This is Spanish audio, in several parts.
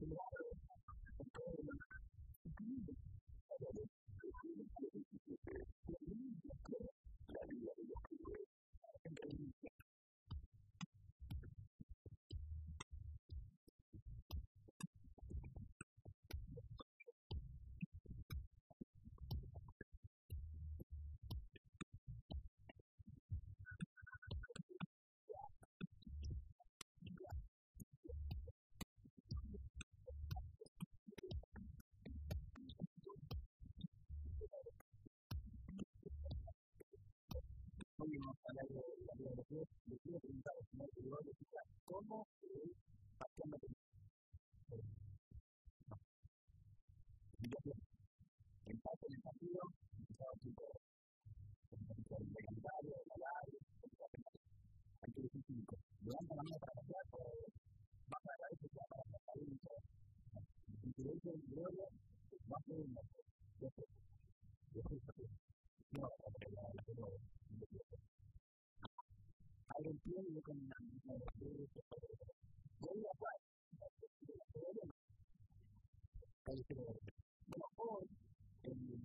water de la vida de quiero preguntar al señor que llegó a ¿cómo es pateando con Entonces, empate en el partido, empezaba un tipo de calendario, de salario, hay que decir cinco. Levanta la mano para patear, pero va para la derecha, para la derecha. Y si le dicen gloria, va a ser un Bueno, hoy,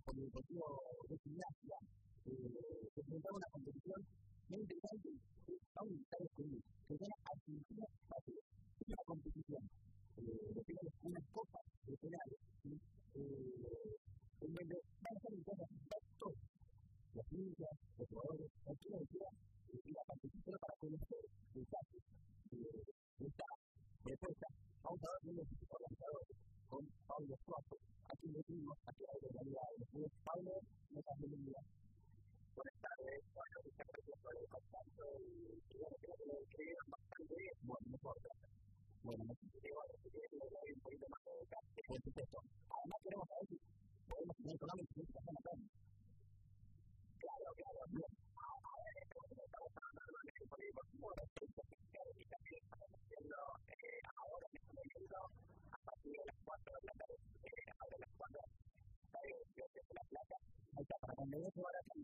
con el partido de gimnasia, se presentaba una competición muy interesante.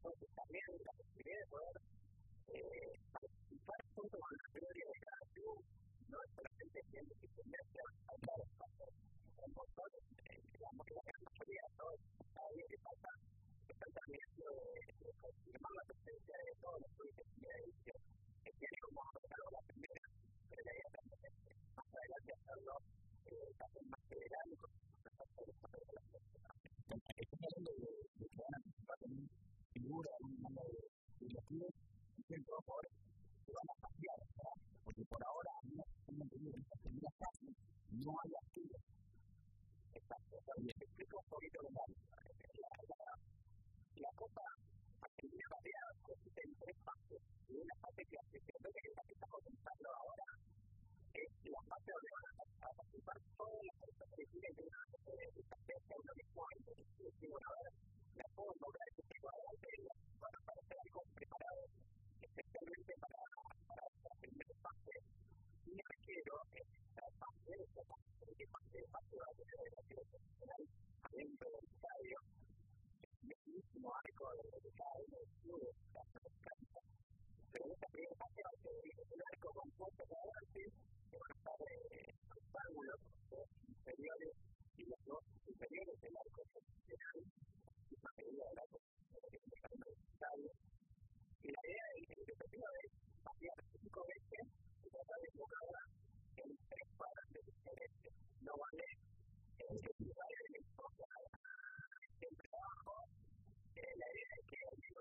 entonces también la posibilidad de poder eh, participar junto con la gloria de cada club, no es solamente gente que tendría que saltar los pasos. En nosotros, digamos que la gran mayoría de todos, cada día que pasa, están también confirmando la presencia de todos los clubes que tienen edición. Que tiene como algo la primera, pero la idea también es más adelante hacerlo, eh, también más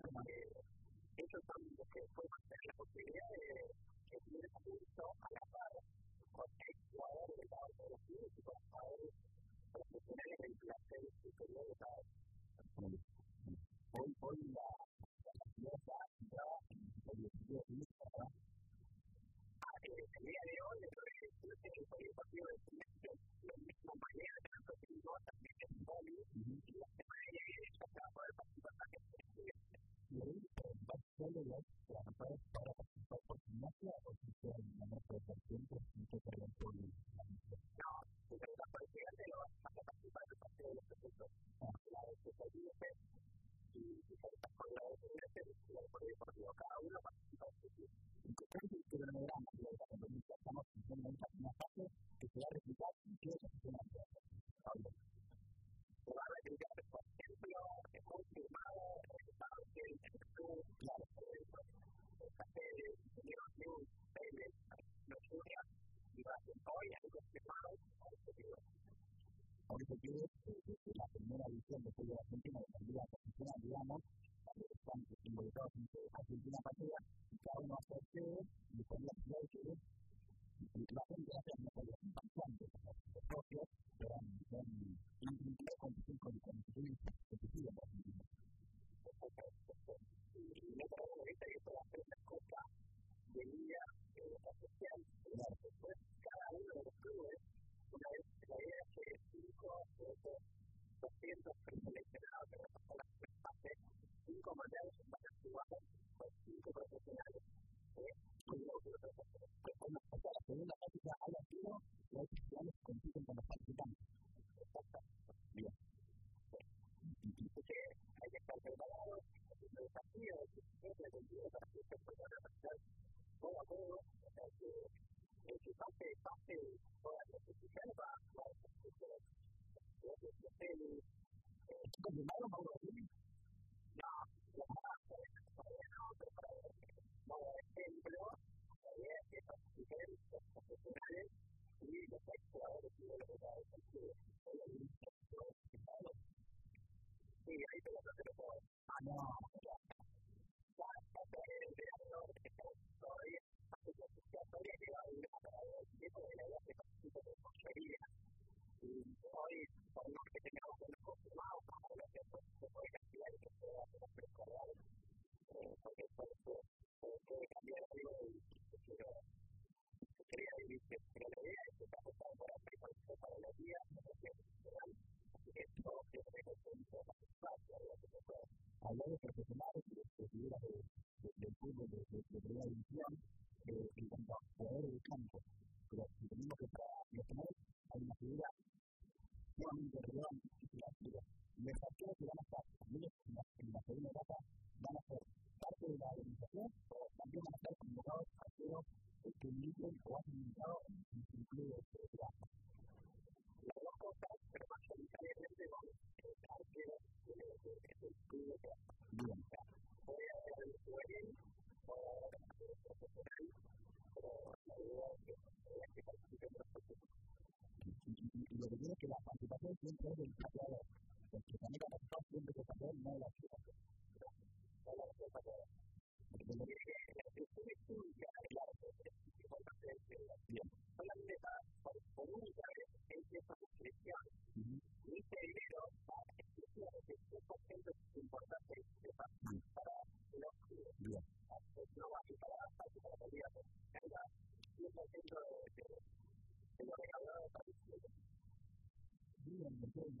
ellos son los que pueden tener la posibilidad de recibir curso a la par con jugadores de cada uno de los clubes y con jugadores profesionales del placer superior de cada. Hoy, hoy la fiesta ya en el estudio de El día de hoy, el partido de Silencio, lo mismo y para participar por o si sea en la noche Por eh, que la primera edición del fútbol argentino de la Liga digamos, están involucrados en Argentina Patria, y cada uno hace y con la que la gente hace mejor hoy, por más que tengamos que confirmar, vamos a ver que siempre es el pateador. Porque la única que no la hacía. No la que se estudia el arte es importante de la. Solamente por única vez es esa suscripción. Y para estudiar es concepto importante para los clientes. No va a ir para la de la 100% de Gracias.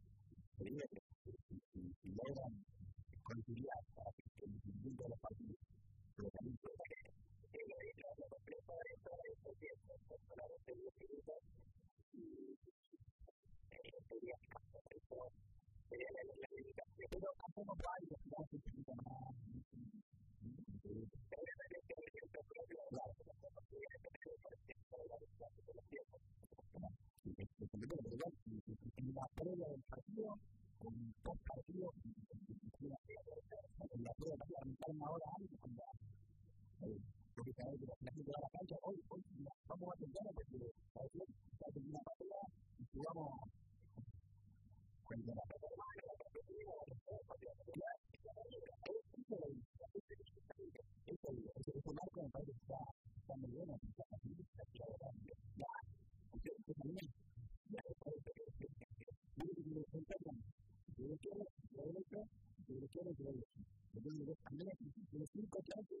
periodo y logran conciliar para que el discurso de los partidos lo realice de la democracia completa de toda esta tiempo, con la vez doctrina civil y sería sería la limitación. Pero hacemos varios casos que del partido, con dos partidos, en la prueba, la mitad de una hora antes, lo quiero, lo derecho, si lo quiero, lo derecho. Entonces, a mí, los cinco clases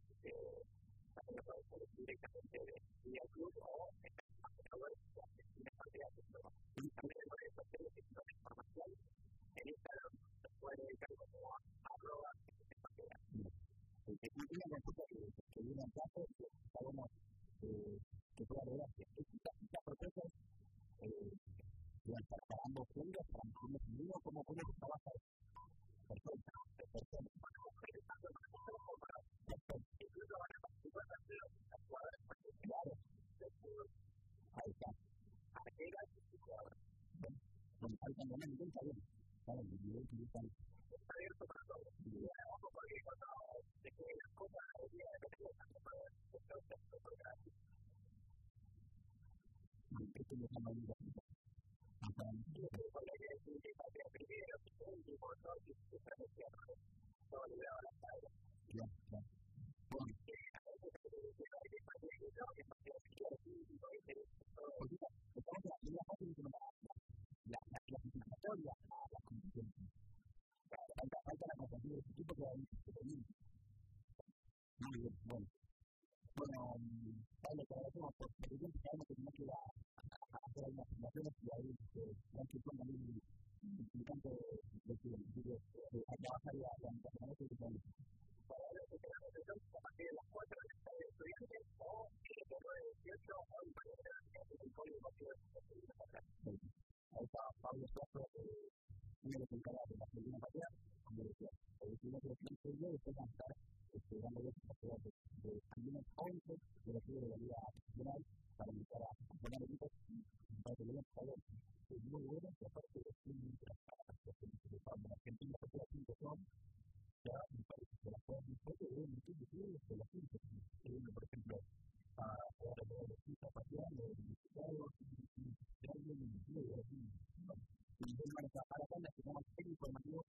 Gracias. y yo, bueno, bueno, Pablo, para eso, pues, yo que hacer algunas fundaciones y que a trabajar y a eso que son. Para ellos, que de que tengo de 18 que el código partido de la que tiene el estudiante de 15 y yo, después un escalón. Es muy bueno, y aparte de que Argentina se queda 5 ya me parece que la pueden hacer, pero en el club de la 5, eh, por ejemplo, a jugar a la visita paseando, a y alguien en el de la 5. Y para acá, la que se llama Técnico Armativo,